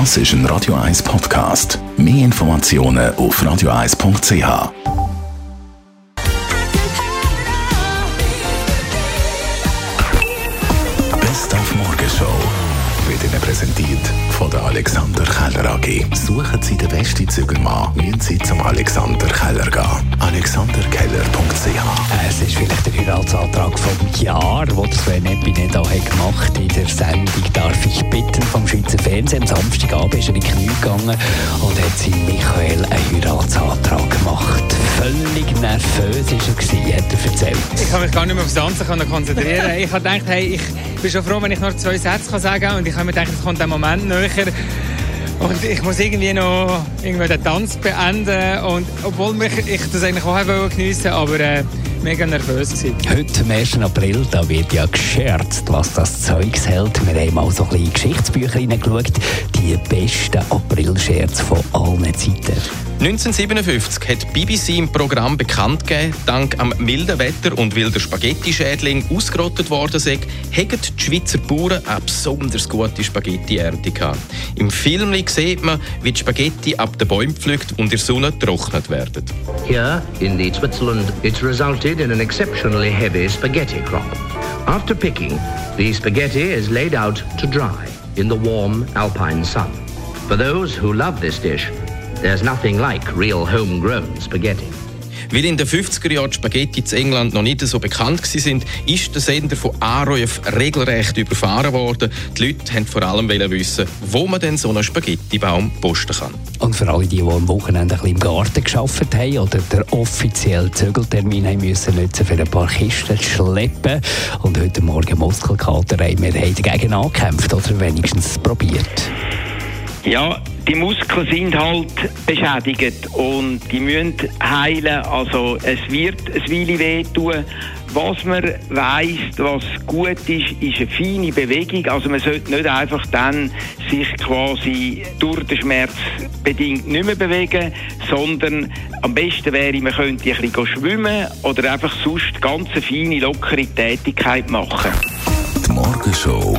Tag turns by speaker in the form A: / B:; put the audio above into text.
A: Das ist ein Radio 1 Podcast. Mehr Informationen auf radio1.ch. Best auf Morgenshow wird Ihnen präsentiert von der Alexander Keller AG. Suchen Sie den besten Zügelmann, müssen Sie zum Alexander Keller gehen. alexanderkeller.ch
B: Es ist vielleicht der Heiratsantrag vom Jahr, den Sven Epine da hat gemacht in der Sendung «Darf ich bitten» vom Schweizer Fernsehen. Am Samstagabend ist er in die Knie gegangen und hat seinem Michael einen Heiratsantrag gemacht. Völlig nervös war er, hat er erzählt.
C: Ich kann mich gar nicht mehr aufs Tanzen konzentrieren. ich habe gedacht, hey, ich bin schon froh, wenn ich noch zwei Sätze kann sagen kann. Und ich habe mir gedacht, es kommt der Moment näher. Und ich muss irgendwie noch irgendwie den Tanz beenden. Und obwohl mich, ich das eigentlich auch geniessen wollte, aber äh, mega nervös gewesen.
B: Heute, am 1. April, da wird ja gescherzt, was das Zeugs hält. Wir haben mal so ein bisschen Geschichtsbücher reingeschaut. Die besten April-Scherze von allen Zeiten.
D: 1957 hat BBC im Programm bekannt gegeben, dank am milden Wetter und weil der Spaghetti-Schädling ausgerottet worden sei, hätten die Schweizer Bauern eine besonders gute Spaghetti-Ernte. Im Film sieht man, wie die Spaghetti ab den Bäumen pflückt und in der Sonne getrocknet werden.
E: Here, in the Switzerland, it's resulted in an exceptionally heavy spaghetti crop. After picking, the spaghetti is laid out to dry in the warm alpine sun. For those who love this dish, there's nothing like real homegrown spaghetti.
D: Weil in den 50er Jahren die Spaghetti in England noch nicht so bekannt waren, ist der Sender von Arroyf regelrecht überfahren worden. Die Leute wollten vor allem wissen, wo man denn so einen Spaghettibaum posten kann.
B: Und für alle, die, die am Wochenende ein bisschen im Garten gearbeitet haben oder den offiziellen Zügeltermin haben müssen nutzen, für ein paar Kisten zu schleppen und heute Morgen Muskelkater haben, wir haben dagegen angekämpft oder wenigstens probiert.
F: Ja, die Muskeln sind halt beschädigt und die müssen heilen. Also es wird ein Weile wehtun. Was man weiss, was gut ist, ist eine feine Bewegung. Also man sollte nicht einfach dann sich quasi durch den Schmerz bedingt nicht mehr bewegen, sondern am besten wäre, man könnte ein bisschen schwimmen oder einfach sonst ganz eine feine, lockere Tätigkeit machen.
A: Die Morgenshow